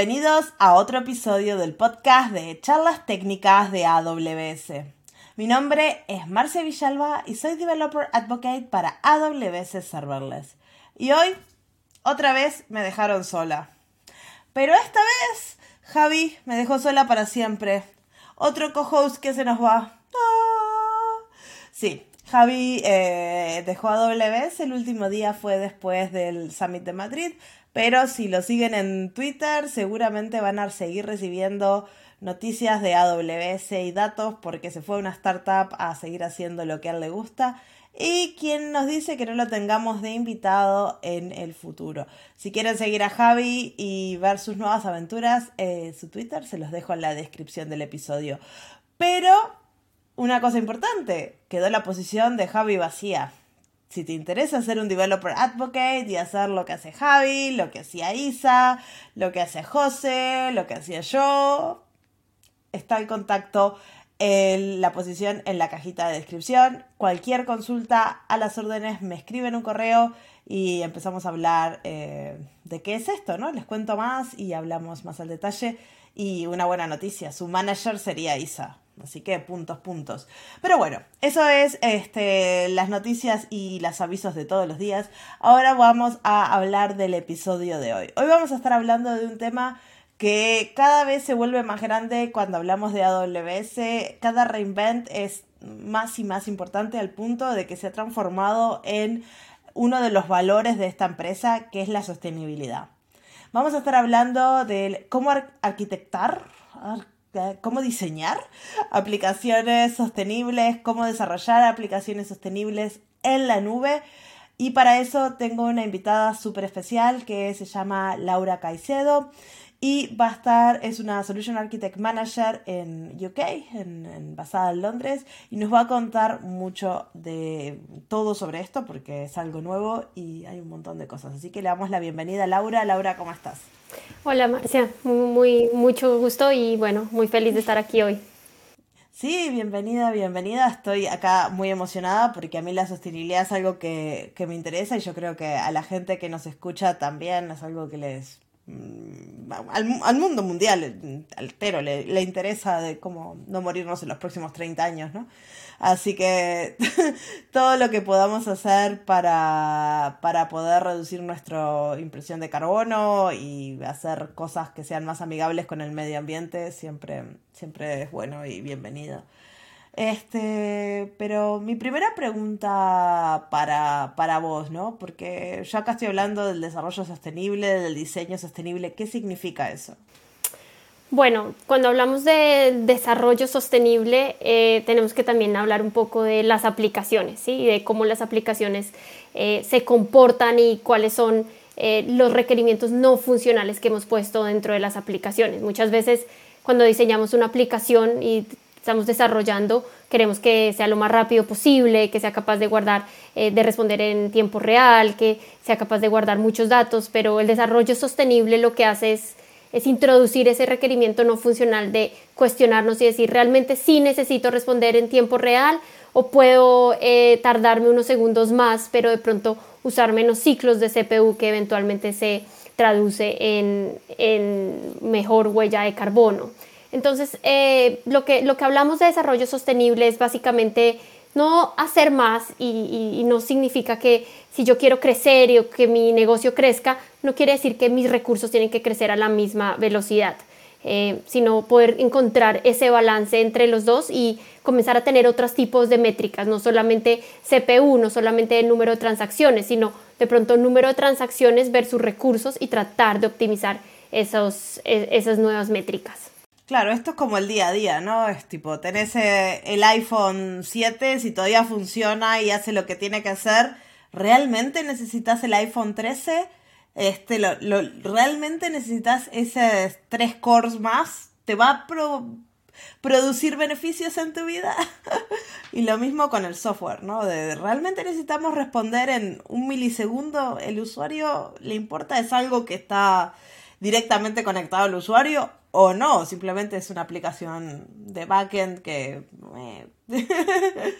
Bienvenidos a otro episodio del podcast de charlas técnicas de AWS. Mi nombre es Marcia Villalba y soy Developer Advocate para AWS Serverless. Y hoy, otra vez, me dejaron sola. Pero esta vez, Javi me dejó sola para siempre. Otro co-host que se nos va. ¡Ah! Sí, Javi eh, dejó AWS, el último día fue después del Summit de Madrid, pero si lo siguen en Twitter, seguramente van a seguir recibiendo noticias de AWS y datos porque se fue a una startup a seguir haciendo lo que a él le gusta. Y quien nos dice que no lo tengamos de invitado en el futuro. Si quieren seguir a Javi y ver sus nuevas aventuras, eh, su Twitter se los dejo en la descripción del episodio. Pero una cosa importante, quedó la posición de Javi vacía. Si te interesa ser un developer advocate y hacer lo que hace Javi, lo que hacía Isa, lo que hace José, lo que hacía yo, está el contacto en la posición en la cajita de descripción. Cualquier consulta a las órdenes me escriben un correo y empezamos a hablar eh, de qué es esto, ¿no? Les cuento más y hablamos más al detalle. Y una buena noticia, su manager sería Isa. Así que puntos, puntos. Pero bueno, eso es este, las noticias y los avisos de todos los días. Ahora vamos a hablar del episodio de hoy. Hoy vamos a estar hablando de un tema que cada vez se vuelve más grande cuando hablamos de AWS. Cada reinvent es más y más importante al punto de que se ha transformado en uno de los valores de esta empresa, que es la sostenibilidad. Vamos a estar hablando de cómo arquitectar, cómo diseñar aplicaciones sostenibles, cómo desarrollar aplicaciones sostenibles en la nube. Y para eso tengo una invitada súper especial que se llama Laura Caicedo y va a estar, es una Solution Architect Manager en UK, en, basada en Londres, y nos va a contar mucho de todo sobre esto porque es algo nuevo y hay un montón de cosas. Así que le damos la bienvenida a Laura. Laura, ¿cómo estás? Hola Marcia, muy, mucho gusto y bueno, muy feliz de estar aquí hoy. Sí, bienvenida, bienvenida. Estoy acá muy emocionada porque a mí la sostenibilidad es algo que, que me interesa y yo creo que a la gente que nos escucha también es algo que les Mm, al, mundo mundial altero le, le, interesa de cómo no morirnos en los próximos 30 años, ¿no? Así que todo lo que podamos hacer para, para poder reducir nuestra impresión de carbono y hacer cosas que sean más amigables con el medio ambiente siempre, siempre es bueno y bienvenido. Este, pero mi primera pregunta para, para vos, ¿no? Porque yo acá estoy hablando del desarrollo sostenible, del diseño sostenible. ¿Qué significa eso? Bueno, cuando hablamos de desarrollo sostenible, eh, tenemos que también hablar un poco de las aplicaciones, ¿sí? de cómo las aplicaciones eh, se comportan y cuáles son eh, los requerimientos no funcionales que hemos puesto dentro de las aplicaciones. Muchas veces cuando diseñamos una aplicación y estamos desarrollando, queremos que sea lo más rápido posible, que sea capaz de guardar, eh, de responder en tiempo real, que sea capaz de guardar muchos datos, pero el desarrollo sostenible lo que hace es, es introducir ese requerimiento no funcional de cuestionarnos y decir, ¿realmente sí necesito responder en tiempo real o puedo eh, tardarme unos segundos más, pero de pronto usar menos ciclos de CPU que eventualmente se traduce en, en mejor huella de carbono? Entonces, eh, lo, que, lo que hablamos de desarrollo sostenible es básicamente no hacer más y, no significa que si yo quiero crecer y que mi negocio crezca, no quiere decir que mis recursos tienen que crecer a la misma velocidad, eh, sino poder encontrar ese balance entre los dos y comenzar a tener otros tipos de métricas, no solamente CPU, no solamente el número de transacciones, sino de pronto número de transacciones versus recursos y tratar de optimizar esos, e, esas nuevas métricas. Claro, esto es como el día a día, ¿no? Es tipo, tenés eh, el iPhone 7, si todavía funciona y hace lo que tiene que hacer, ¿realmente necesitas el iPhone 13? Este, ¿Realmente necesitas ese tres cores más? ¿Te va a producir beneficios en tu vida? y lo mismo con el software, ¿no? De, ¿Realmente necesitamos responder en un milisegundo? ¿El usuario le importa? ¿Es algo que está directamente conectado al usuario o no, simplemente es una aplicación de backend que... Eh,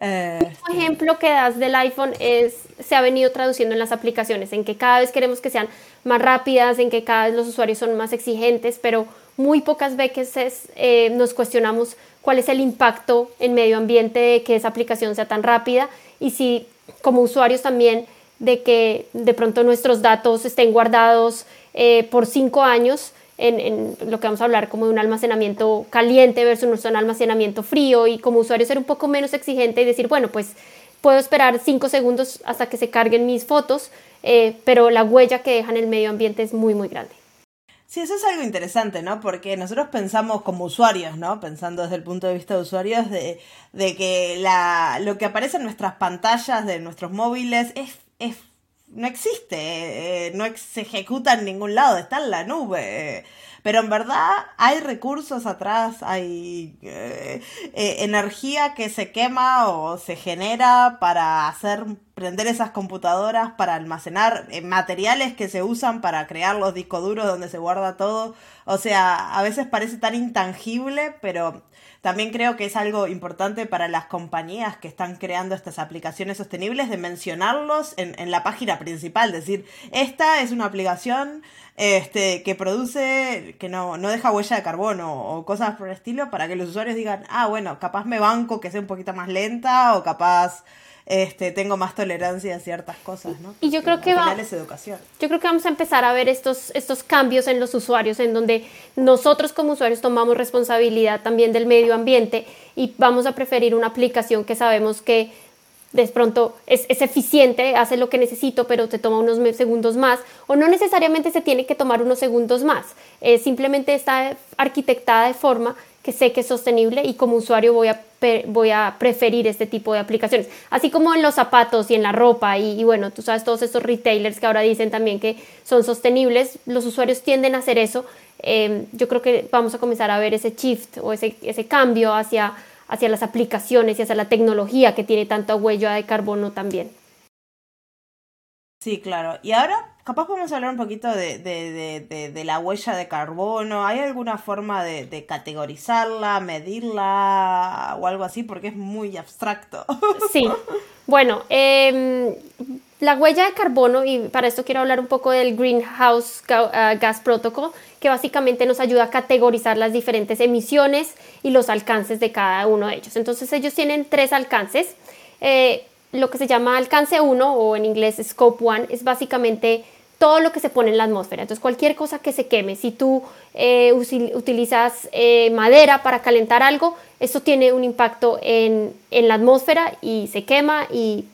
eh, Un ejemplo que das del iPhone es, se ha venido traduciendo en las aplicaciones, en que cada vez queremos que sean más rápidas, en que cada vez los usuarios son más exigentes, pero muy pocas veces eh, nos cuestionamos cuál es el impacto en medio ambiente de que esa aplicación sea tan rápida y si como usuarios también de que de pronto nuestros datos estén guardados por cinco años en, lo que vamos a hablar como de un almacenamiento caliente versus un almacenamiento frío y como usuario ser un poco menos exigente y decir, bueno, pues puedo esperar cinco segundos hasta que se carguen mis fotos, eh, pero la huella que deja en el medio ambiente es muy, muy grande. Sí, eso es algo interesante, ¿no? Porque nosotros pensamos como usuarios, ¿no? Pensando desde el punto de vista de usuarios, de, de que la, lo que aparece en nuestras pantallas de nuestros móviles es, es no existe, eh, no se ejecuta en ningún lado, está en la nube. pero en verdad hay recursos atrás, hay eh, eh, energía que se quema o se genera para hacer prender esas computadoras, para almacenar materiales que se usan para crear los discos duros donde se guarda todo. O sea, a veces parece tan intangible, pero también creo que es algo importante para las compañías que están creando estas aplicaciones sostenibles de mencionarlos en, en la página principal, decir, esta es una aplicación este, que produce, que no, no deja huella de carbono o cosas por el estilo, para que los usuarios digan, ah, bueno, capaz me banco que sea un poquito más lenta o capaz este, tengo más tolerancia a ciertas cosas, ¿no? Y yo creo que va, educación. Yo creo que vamos a empezar a ver estos, estos cambios en los usuarios, en donde nosotros como usuarios tomamos responsabilidad también del medio ambiente y vamos a preferir una aplicación que sabemos que de pronto es, es, eficiente, hace lo que necesito, pero te toma unos segundos más, o no necesariamente se tiene que tomar unos segundos más, eh, simplemente está arquitectada de forma que sé que es sostenible y como usuario voy a, voy a preferir este tipo de aplicaciones. Así como en los zapatos y en la ropa y, bueno, tú sabes, todos estos retailers que ahora dicen también que son sostenibles, los usuarios tienden a hacer eso. Em, yo creo que vamos a comenzar a ver ese shift o ese, ese cambio hacia, hacia las aplicaciones y hacia la tecnología que tiene tanta huella de carbono también. Sí, claro. Y ahora capaz podemos hablar un poquito de, de, de, la huella de carbono. ¿Hay alguna forma de, categorizarla, medirla o algo así? Porque es muy abstracto. Sí. Bueno, em, la huella de carbono, y para esto quiero hablar un poco del Greenhouse uh, Gas Protocol, que básicamente nos ayuda a categorizar las diferentes emisiones y los alcances de cada uno de ellos. Entonces ellos tienen tres alcances. Eh, lo que se llama alcance 1 o en inglés scope 1 es básicamente todo lo que se pone en la atmósfera. Entonces, cualquier cosa que se queme, si tú eh, utilizas eh, madera para calentar algo, eso tiene un impacto en, la atmósfera y se quema y,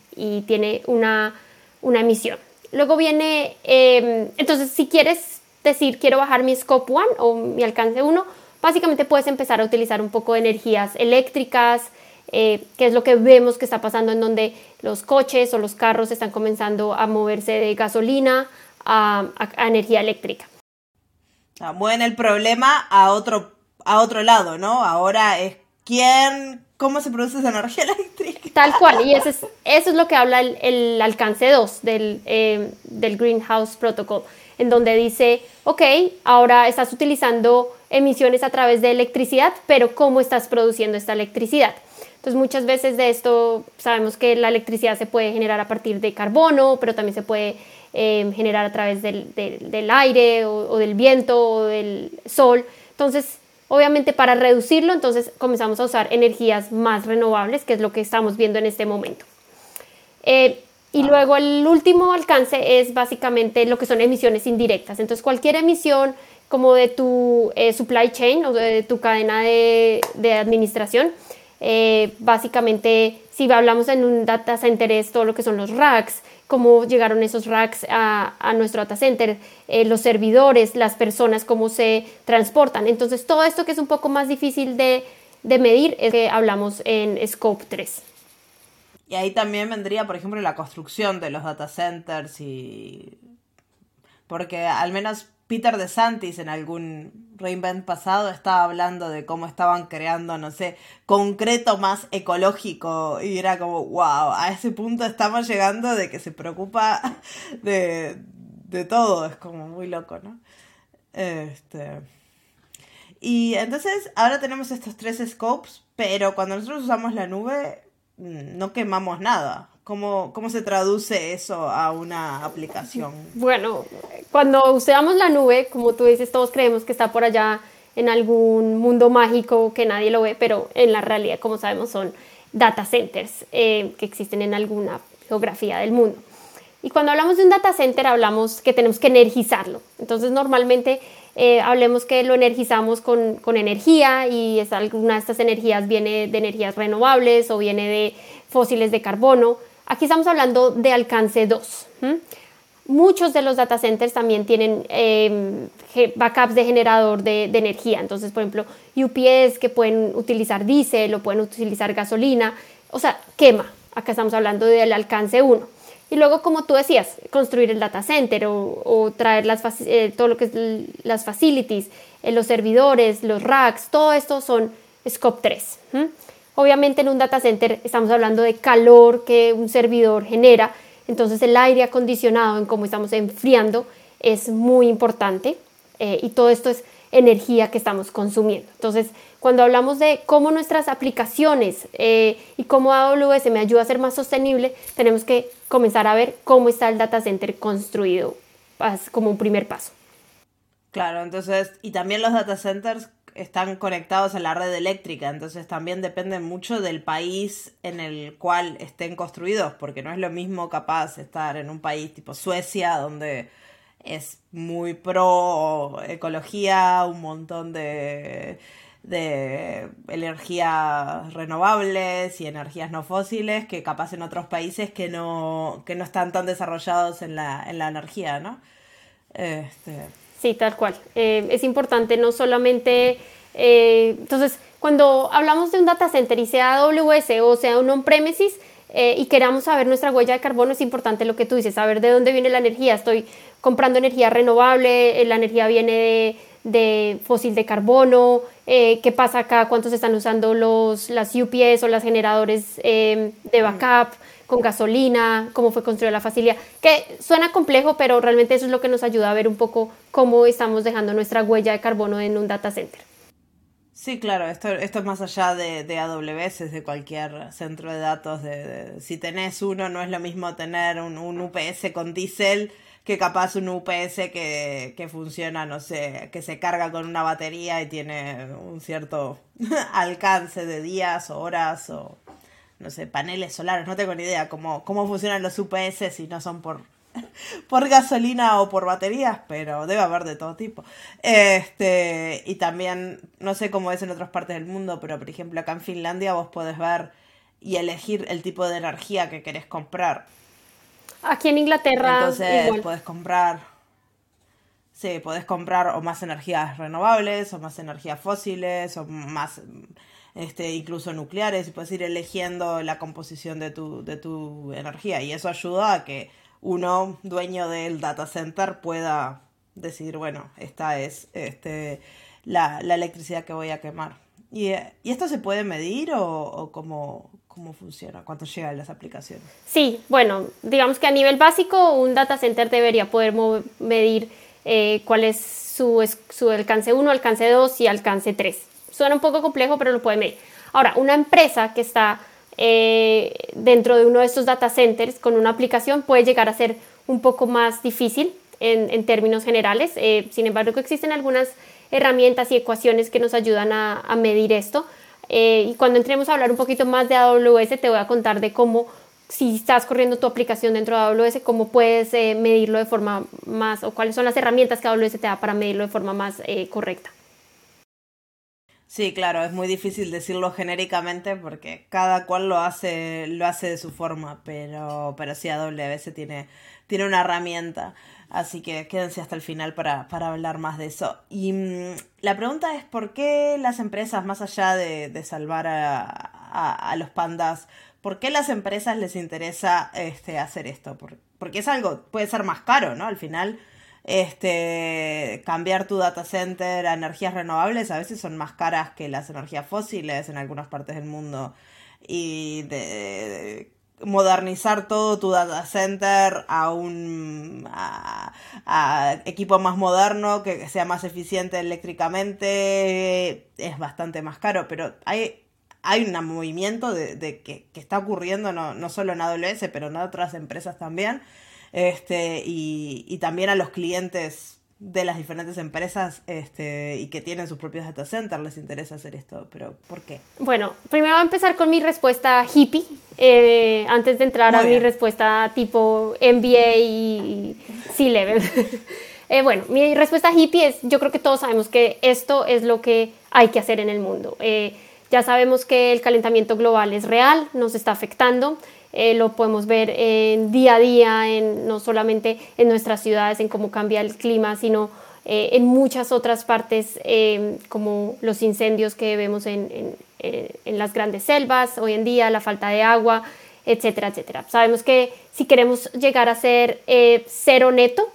tiene una, emisión. Luego viene, em, entonces, si quieres decir, quiero bajar mi scope 1 o mi alcance 1, básicamente puedes empezar a utilizar un poco de energías eléctricas, eh, que es lo que vemos que está pasando en donde los coches o los carros están comenzando a moverse de gasolina a, energía eléctrica. Ah, mueven el problema a otro, a otro lado, ¿no? Ahora es quién, cómo se produce esa energía eléctrica. Tal cual, y eso es, eso es lo que habla el, alcance 2 del, eh, del Greenhouse Protocol, en donde dice, ok, ahora estás utilizando emisiones a través de electricidad, pero ¿cómo estás produciendo esta electricidad? Entonces muchas veces de esto sabemos que la electricidad se puede generar a partir de carbono, pero también se puede em, generar a través del, del, aire o, del viento o del sol. Entonces, obviamente para reducirlo, entonces comenzamos a usar energías más renovables, que es lo que estamos viendo en este momento. Eh, y luego el último alcance es básicamente lo que son emisiones indirectas. Entonces cualquier emisión como de tu eh, supply chain o de tu cadena de, de administración, eh, básicamente, si hablamos en un data center, es todo lo que son los racks, cómo llegaron esos racks a, nuestro data center, eh, los servidores, las personas, cómo se transportan. Entonces, todo esto que es un poco más difícil de, de medir es que hablamos en Scope 3. Y ahí también vendría, por ejemplo, la construcción de los data centers y... Porque al menos Peter DeSantis en algún reinvent pasado estaba hablando de cómo estaban creando, no sé, concreto más ecológico y era como, wow, a ese punto estamos llegando de que se preocupa de, de todo, es como muy loco, ¿no? Este... Y entonces ahora tenemos estos tres scopes, pero cuando nosotros usamos la nube mm, no quemamos nada. ¿Cómo, ¿Cómo se traduce eso a una aplicación? Bueno, cuando usamos la nube, como tú dices, todos creemos que está por allá en algún mundo mágico que nadie lo ve, pero en la realidad, como sabemos, son data centers eh, que existen en alguna geografía del mundo. Y cuando hablamos de un data center, hablamos que tenemos que energizarlo. Entonces, normalmente eh, hablemos que lo energizamos con, con energía y es, alguna de estas energías viene de energías renovables o viene de fósiles de carbono. Aquí estamos hablando de alcance 2. Muchos de los data centers también tienen em, backups de generador de, energía. Entonces, por ejemplo, UPS que pueden utilizar diésel o pueden utilizar gasolina. O sea, quema. Acá estamos hablando del alcance 1. Y luego, como tú decías, construir el data center o, traer las, eh, todo lo que es las facilities, eh, los servidores, los racks, todo esto son scope 3. Obviamente en un data center estamos hablando de calor que un servidor genera, entonces el aire acondicionado en cómo estamos enfriando es muy importante eh, y todo esto es energía que estamos consumiendo. Entonces, cuando hablamos de cómo nuestras aplicaciones eh, y cómo AWS me ayuda a ser más sostenible, tenemos que comenzar a ver cómo está el data center construido como un primer paso. Claro, entonces, y también los data centers están conectados a la red eléctrica, entonces también depende mucho del país en el cual estén construidos, porque no es lo mismo capaz estar en un país tipo Suecia, donde es muy pro ecología, un montón de, de energías renovables y energías no fósiles, que capaz en otros países que no, que no están tan desarrollados en la, en la energía, ¿no? Este, Sí, tal cual. Eh, es importante no solamente, eh, entonces, cuando hablamos de un data center y sea AWS o sea un on-premises eh, y queramos saber nuestra huella de carbono, es importante lo que tú dices, saber de dónde viene la energía. Estoy comprando energía renovable, la energía viene de, fósil de carbono, qué pasa acá, cuántos están usando los, las UPS o los generadores de backup con gasolina, cómo fue construida la facilidad, que suena complejo, pero realmente eso es lo que nos ayuda a ver un poco cómo estamos dejando nuestra huella de carbono en un data center. Sí, claro, esto, esto es más allá de, de AWS, de cualquier centro de datos. De, si tenés uno, no es lo mismo tener un, un UPS con diésel que capaz un UPS que, que, funciona, no sé, que se carga con una batería y tiene un cierto alcance de días o horas o, no sé, paneles solares, no tengo ni idea cómo, cómo funcionan los UPS si no son por, por gasolina o por baterías, pero debe haber de todo tipo. Este, y también, no sé cómo es en otras partes del mundo, pero por ejemplo acá en Finlandia vos podés ver y elegir el tipo de energía que querés comprar. Aquí en Inglaterra. Entonces igual. podés comprar. Sí, podés comprar o más energías renovables, o más energías fósiles, o más este, incluso nucleares, y puedes ir eligiendo la composición de tu, de tu energía. Y eso ayuda a que uno, dueño del data center, pueda decidir, bueno, esta es este, la, electricidad que voy a quemar. ¿Y, esto se puede medir o, o cómo, cómo funciona? ¿Cuánto llegan las aplicaciones? Sí, bueno, digamos que a nivel básico un data center debería poder medir eh, cuál es su, su alcance 1, alcance 2 y alcance 3. Suena un poco complejo, pero lo pueden medir. Ahora, una empresa que está eh, dentro de uno de estos data centers con una aplicación puede llegar a ser un poco más difícil en, términos generales. Eh, sin embargo, existen algunas herramientas y ecuaciones que nos ayudan a, medir esto. Eh, y cuando entremos a hablar un poquito más de AWS, te voy a contar de cómo, si estás corriendo tu aplicación dentro de AWS, cómo puedes medirlo de forma más, o cuáles son las herramientas que AWS te da para medirlo de forma más correcta. Sí, claro, es muy difícil decirlo genéricamente porque cada cual lo hace, lo hace de su forma, pero, pero sí AWS tiene, tiene una herramienta. Así que quédense hasta el final para, para hablar más de eso. Y mm, la pregunta es por qué las empresas, más allá de, de salvar a, a, los pandas, ¿por qué las empresas les interesa este, hacer esto? Porque es algo, puede ser más caro, ¿no? Al final este, cambiar tu data center a energías renovables a veces son más caras que las energías fósiles en algunas partes del mundo. Y de, modernizar todo tu data center a un a, equipo más moderno, que, sea más eficiente eléctricamente, es bastante más caro, pero hay, hay un movimiento de, que, está ocurriendo no, no, solo en AWS, pero en otras empresas también, este, y, y también a los clientes de las diferentes empresas este, y que tienen sus propios data centers les interesa hacer esto, pero ¿por qué? Bueno, primero voy a empezar con mi respuesta hippie, eh, antes de entrar a mi respuesta tipo MBA y C-Level. eh, bueno, mi respuesta hippie es, yo creo que todos sabemos que esto es lo que hay que hacer en el mundo. Eh, ya sabemos que el calentamiento global es real, nos está afectando, eh, lo podemos ver en día a día, no solamente en nuestras ciudades, en cómo cambia el clima, sino eh, en muchas otras partes, eh, como los incendios que vemos en, en, las grandes selvas hoy en día, la falta de agua, etcétera, etcétera. Sabemos que si queremos llegar a ser cero neto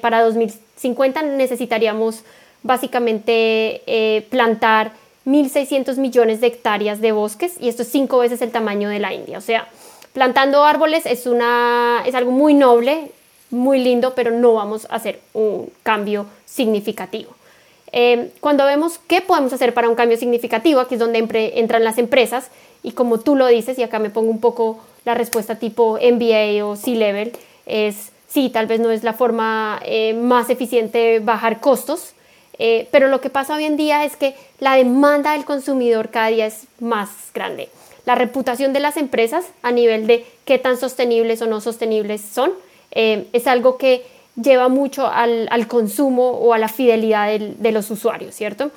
para 2050 necesitaríamos básicamente plantar 1.600 millones de hectáreas de bosques y esto es cinco veces el tamaño de la India. O sea, Plantando árboles es, una, es algo muy noble, muy lindo, pero no vamos a hacer un cambio significativo. Eh, cuando vemos qué podemos hacer para un cambio significativo, aquí es donde entran las empresas, y como tú lo dices, y acá me pongo un poco la respuesta tipo MBA o C-Level, es sí, tal vez no es la forma eh, más eficiente bajar costos, eh, pero lo que pasa hoy en día es que la demanda del consumidor cada día es más grande la reputación de las empresas a nivel de qué tan sostenibles o no sostenibles son, eh, es algo que lleva mucho al, consumo o a la fidelidad de los usuarios, ¿cierto?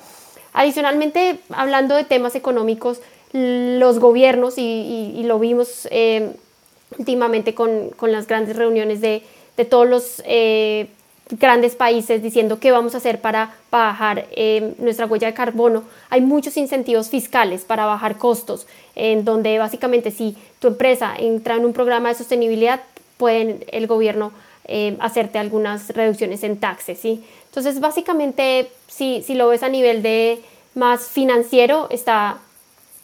Adicionalmente, hablando de temas económicos, los gobiernos, y, lo vimos eh, últimamente con, las grandes reuniones de, todos los eh, grandes países diciendo qué vamos a hacer para bajar eh, nuestra huella de carbono. Hay muchos incentivos fiscales para bajar costos, en donde básicamente si tu empresa entra en un programa de sostenibilidad, pueden el gobierno eh, hacerte algunas reducciones en taxes. ¿sí? Entonces, básicamente, si, si lo ves a nivel de más financiero, está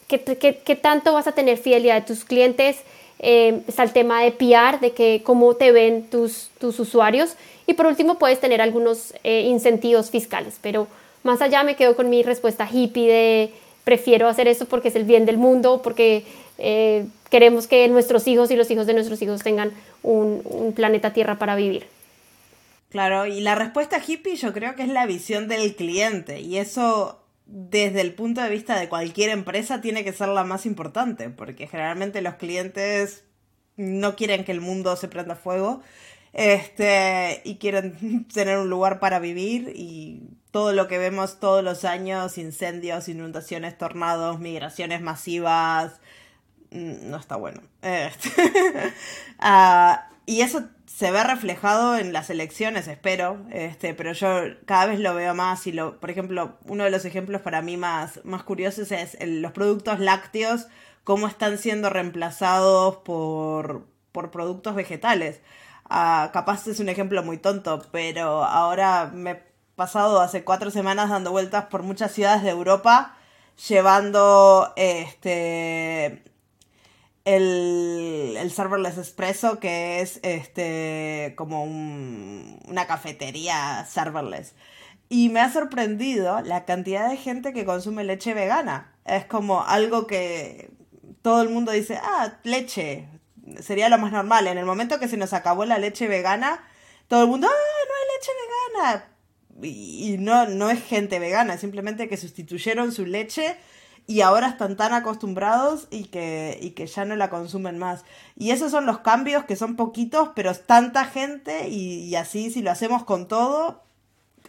qué, qué, qué tanto vas a tener fidelidad de tus clientes, eh, está el tema de PR, de que cómo te ven tus, tus usuarios. Y por último, puedes tener algunos eh, incentivos fiscales. Pero más allá me quedo con mi respuesta hippie de prefiero hacer esto porque es el bien del mundo, porque eh, queremos que nuestros hijos y los hijos de nuestros hijos tengan un, un planeta Tierra para vivir. Claro, y la respuesta hippie yo creo que es la visión del cliente. Y eso desde el punto de vista de cualquier empresa tiene que ser la más importante, porque generalmente los clientes no quieren que el mundo se prenda fuego este, y quieren tener un lugar para vivir y todo lo que vemos todos los años, incendios, inundaciones, tornados, migraciones masivas, mm, no está bueno. Este, ah, y eso se ve reflejado en las elecciones, espero, este, pero yo cada vez lo veo más y lo, por ejemplo, uno de los ejemplos para mí más, más curiosos es los productos lácteos, cómo están siendo reemplazados por, por productos vegetales. Ah, capaz es un ejemplo muy tonto, pero ahora me he pasado hace cuatro semanas dando vueltas por muchas ciudades de Europa llevando este el, el serverless espresso, que es este como una cafetería serverless. Y me ha sorprendido la cantidad de gente que consume leche vegana. Es como algo que todo el mundo dice, ah, leche, sería lo más normal. En el momento que se nos acabó la leche vegana, todo el mundo, ah, no hay leche vegana. Y, y no, no es gente vegana, simplemente que sustituyeron su leche y ahora están tan acostumbrados y que, y que ya no la consumen más. Y esos son los cambios que son poquitos, pero es tanta gente y, así si lo hacemos con todo,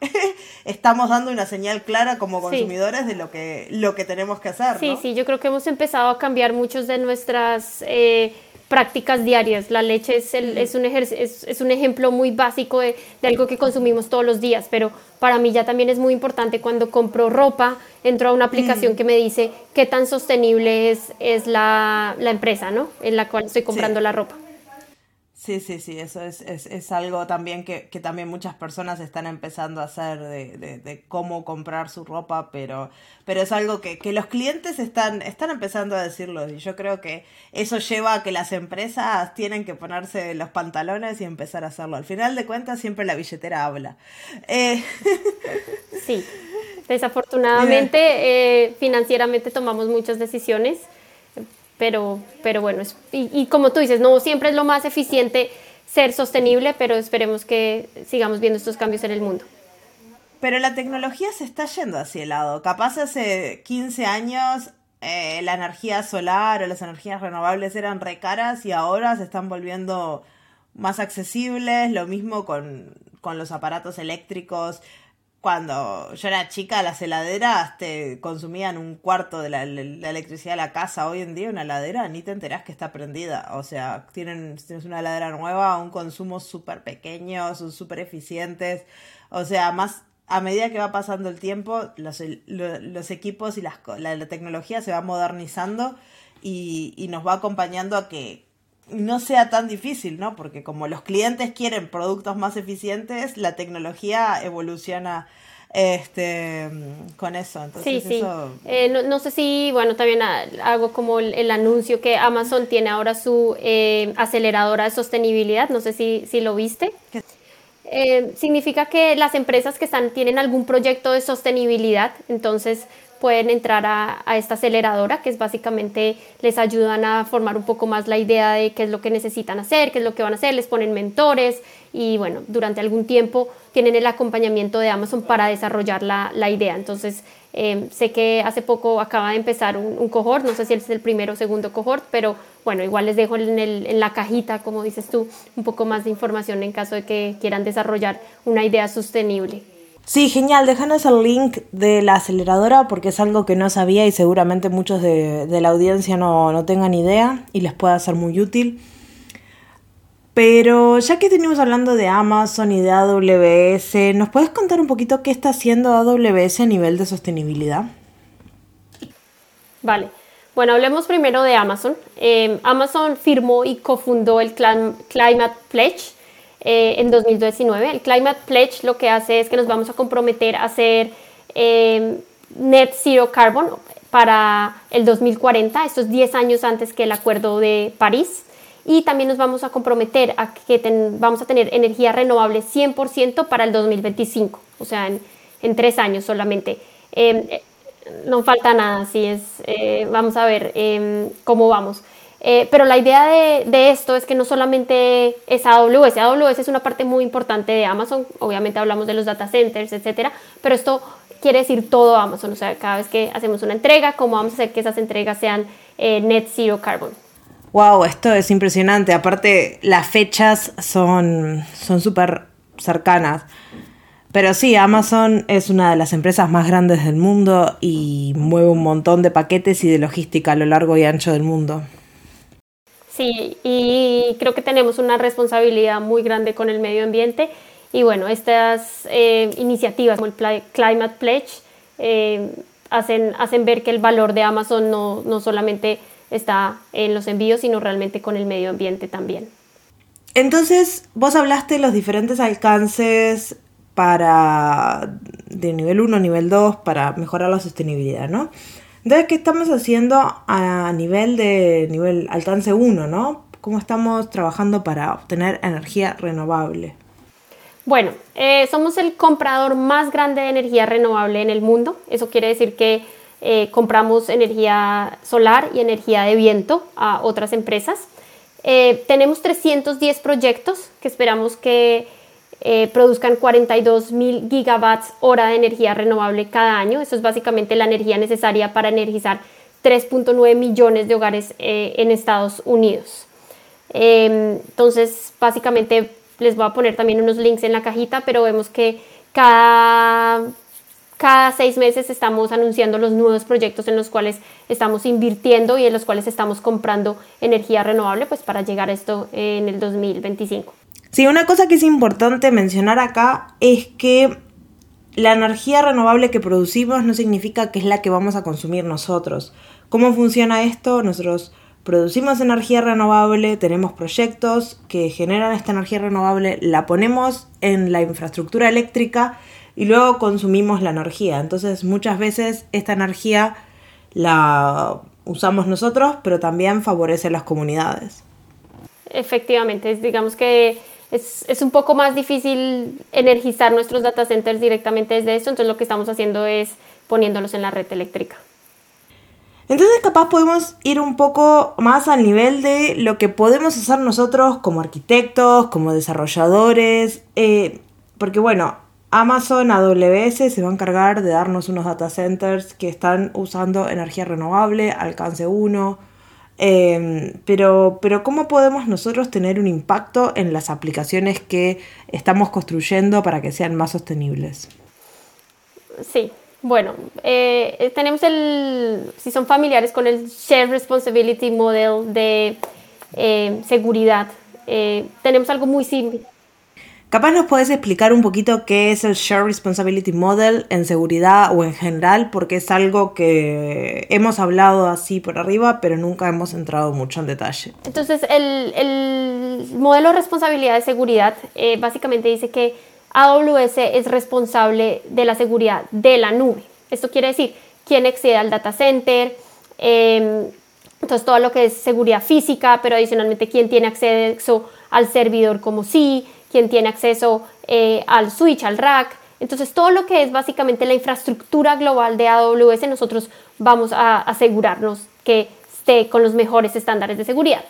estamos dando una señal clara como consumidores de lo que, lo que tenemos que hacer. Sí, sí, yo creo que hemos empezado a cambiar muchos de nuestras... Eh, prácticas diarias. La leche es, es, un, es, es un ejemplo muy básico de, de, algo que consumimos todos los días, pero para mí ya también es muy importante cuando compro ropa, entro a una aplicación que me dice qué tan sostenible es, es la, la, empresa ¿no? en la cual estoy comprando la ropa. Sí, sí, sí, eso es, es, es algo también que, que, también muchas personas están empezando a hacer de, de, de, cómo comprar su ropa, pero, pero es algo que, que los clientes están, están empezando a decirlo y yo creo que eso lleva a que las empresas tienen que ponerse los pantalones y empezar a hacerlo. Al final de cuentas siempre la billetera habla. Eh... Sí, desafortunadamente eh, financieramente tomamos muchas decisiones pero, pero bueno, y, como tú dices, no siempre es lo más eficiente ser sostenible, pero esperemos que sigamos viendo estos cambios en el mundo. Pero la tecnología se está yendo hacia el lado. Capaz hace 15 años eh, la energía solar o las energías renovables eran re caras y ahora se están volviendo más accesibles. Lo mismo con, con los aparatos eléctricos cuando yo era chica, las heladeras te consumían un cuarto de la, electricidad de la casa. Hoy en día una heladera ni te enterás que está prendida. O sea, tienen, tienes una heladera nueva, un consumo súper pequeño, son súper eficientes. O sea, más a medida que va pasando el tiempo, los, los equipos y las, la, la, tecnología se va modernizando y, y nos va acompañando a que no sea tan difícil, ¿no? Porque como los clientes quieren productos más eficientes, la tecnología evoluciona este con eso. Entonces, sí, sí. Eh, no, no, sé si, bueno, también hago como el, el anuncio que Amazon tiene ahora su eh, aceleradora de sostenibilidad. No sé si, si lo viste. Eh, significa que las empresas que están, tienen algún proyecto de sostenibilidad, entonces pueden entrar a, esta aceleradora, que es básicamente les ayudan a formar un poco más la idea de qué es lo que necesitan hacer, qué es lo que van a hacer, les ponen mentores y bueno, durante algún tiempo tienen el acompañamiento de Amazon para desarrollar la, idea. Entonces, eh, sé que hace poco acaba de empezar un, cohort, no sé si es el primero o segundo cohort, pero bueno, igual les dejo en la cajita, como dices tú, un poco más de información en caso de que quieran desarrollar una idea sostenible. Sí, genial. Déjanos el link de la aceleradora porque es algo que no sabía y seguramente muchos de, la audiencia no, no, tengan idea y les pueda ser muy útil. Pero ya que tenemos hablando de Amazon y de AWS, ¿nos puedes contar un poquito qué está haciendo AWS a nivel de sostenibilidad? Vale. Bueno, hablemos primero de Amazon. Eh, Amazon firmó y cofundó el Climate Pledge eh, en 2019. El Climate Pledge lo que hace es que nos vamos a comprometer a hacer eh, net zero carbon para el 2040, estos 10 años antes que el Acuerdo de París. Y también nos vamos a comprometer a que ten, vamos a tener energía renovable 100% para el 2025, o sea, en, en tres años solamente. Eh, no falta nada, así es. Eh, vamos a ver eh, cómo vamos. Eh, pero la idea de, esto es que no solamente es AWS, AWS es una parte muy importante de Amazon, obviamente hablamos de los data centers, etcétera, pero esto quiere decir todo Amazon, o sea, cada vez que hacemos una entrega, cómo vamos a hacer que esas entregas sean eh, net zero carbon. Wow, esto es impresionante. Aparte, las fechas son súper cercanas. Pero sí, Amazon es una de las empresas más grandes del mundo y mueve un montón de paquetes y de logística a lo largo y ancho del mundo. Sí, y creo que tenemos una responsabilidad muy grande con el medio ambiente y bueno, estas eh, iniciativas como el Climate Pledge eh, hacen, hacen ver que el valor de Amazon no, no solamente está en los envíos, sino realmente con el medio ambiente también. Entonces, vos hablaste de los diferentes alcances para de nivel 1 a nivel 2 para mejorar la sostenibilidad, ¿no? Entonces, ¿qué estamos haciendo a nivel de nivel alcance 1, ¿no? ¿Cómo estamos trabajando para obtener energía renovable? Bueno, eh, somos el comprador más grande de energía renovable en el mundo. Eso quiere decir que eh, compramos energía solar y energía de viento a otras empresas. Eh, tenemos 310 proyectos que esperamos que eh, produzcan 42 mil gigawatts hora de energía renovable cada año. Eso es básicamente la energía necesaria para energizar 3.9 millones de hogares eh, en Estados Unidos. Eh, entonces, básicamente les voy a poner también unos links en la cajita, pero vemos que cada, cada seis meses estamos anunciando los nuevos proyectos en los cuales estamos invirtiendo y en los cuales estamos comprando energía renovable pues para llegar a esto en el 2025. Sí, una cosa que es importante mencionar acá es que la energía renovable que producimos no significa que es la que vamos a consumir nosotros. ¿Cómo funciona esto? Nosotros producimos energía renovable, tenemos proyectos que generan esta energía renovable, la ponemos en la infraestructura eléctrica y luego consumimos la energía. Entonces muchas veces esta energía la usamos nosotros, pero también favorece a las comunidades. Efectivamente, digamos que es, es, un poco más difícil energizar nuestros data centers directamente desde esto, entonces lo que estamos haciendo es poniéndolos en la red eléctrica. Entonces capaz podemos ir un poco más al nivel de lo que podemos hacer nosotros como arquitectos, como desarrolladores, eh, porque bueno, Amazon AWS se va a encargar de darnos unos data centers que están usando energía renovable, alcance 1, em, pero, pero ¿cómo podemos nosotros tener un impacto en las aplicaciones que estamos construyendo para que sean más sostenibles? Sí, bueno, eh, tenemos el, si son familiares con el Shared Responsibility Model de eh, seguridad, eh, tenemos algo muy simple. Capaz nos puedes explicar un poquito qué es el Shared Responsibility Model en seguridad o en general, porque es algo que hemos hablado así por arriba, pero nunca hemos entrado mucho en detalle. Entonces, el, el modelo de responsabilidad de seguridad básicamente dice que AWS es responsable de la seguridad de la nube. Esto quiere decir quién accede al data center, em, entonces todo lo que es seguridad física, pero adicionalmente quién tiene acceso al servidor como sí, quién tiene acceso eh, al switch, al rack. Entonces todo lo que es básicamente la infraestructura global de AWS, nosotros vamos a asegurarnos que esté con los mejores estándares de seguridad.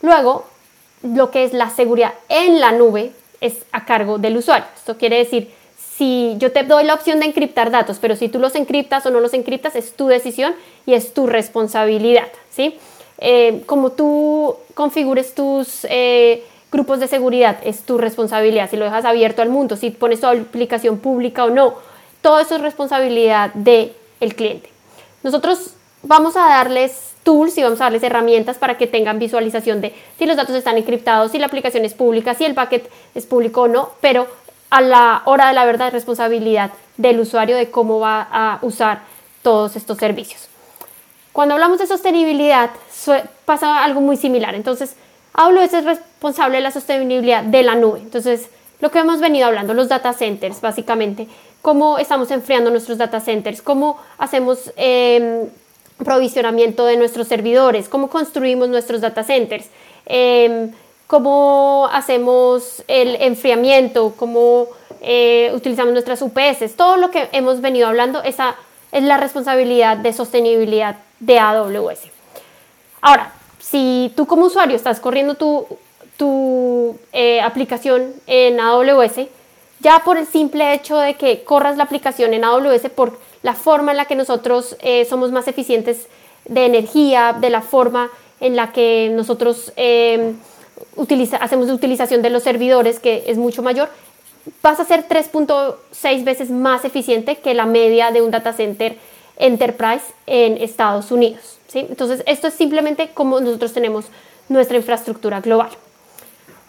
Luego, lo que es la seguridad en la nube, es a cargo del usuario. Esto quiere decir, si yo te doy la opción de encriptar datos, pero si tú los encriptas o no los encriptas, es tu decisión y es tu responsabilidad, ¿sí? Eh, como tú configures tus eh, grupos de seguridad, es tu responsabilidad. Si lo dejas abierto al mundo, si pones tu aplicación pública o no, todo eso es responsabilidad del el cliente. Nosotros vamos a darles tools y vamos a darles herramientas para que tengan visualización de si los datos están encriptados, si la aplicación es pública, si el paquete es público o no, pero a la hora de la verdad es responsabilidad del usuario de cómo va a usar todos estos servicios. Cuando hablamos de sostenibilidad pasa algo muy similar. Entonces, AWS es responsable de la sostenibilidad de la nube. Entonces, lo que hemos venido hablando, los data centers, básicamente, cómo estamos enfriando nuestros data centers, cómo hacemos eh, provisionamiento de nuestros servidores, cómo construimos nuestros data centers, em, cómo hacemos el enfriamiento, cómo eh, utilizamos nuestras UPS, todo lo que hemos venido hablando, esa es la responsabilidad de sostenibilidad de AWS. Ahora, si tú como usuario estás corriendo tu, tu eh, aplicación en AWS, ya por el simple hecho de que corras la aplicación en AWS por la forma en la que nosotros eh, somos más eficientes de energía, de la forma en la que nosotros eh, hacemos utilización de los servidores, que es mucho mayor, vas a ser 3.6 veces más eficiente que la media de un data center enterprise en Estados Unidos. Entonces, esto es simplemente como nosotros tenemos nuestra infraestructura global.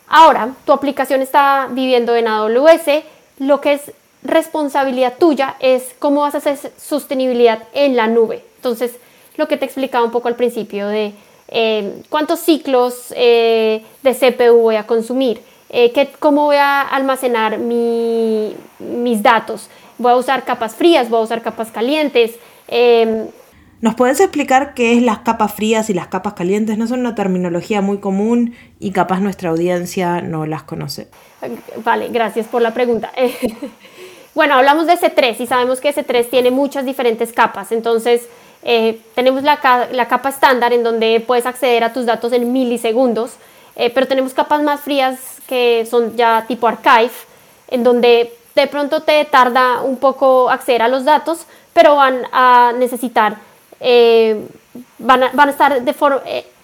Ahora, tu aplicación está viviendo en AWS, lo que es responsabilidad tuya es cómo vas a hacer sostenibilidad en la nube. Entonces, lo que te explicaba un poco al principio de eh, cuántos ciclos eh, de CPU voy a consumir, eh, cómo voy a almacenar mis datos. Voy a usar capas frías, voy a usar capas calientes. ¿Nos puedes explicar qué es las capas frías y las capas calientes? No son una terminología muy común y capaz nuestra audiencia no las conoce. Vale, gracias por la pregunta. Bueno, hablamos de C3 y sabemos que C3 tiene muchas diferentes capas. Entonces, eh, tenemos la, capa estándar en donde puedes acceder a tus datos en milisegundos, eh, pero tenemos capas más frías que son ya tipo archive, en donde de pronto te tarda un poco acceder a los datos, pero van a necesitar, eh, van, a, estar de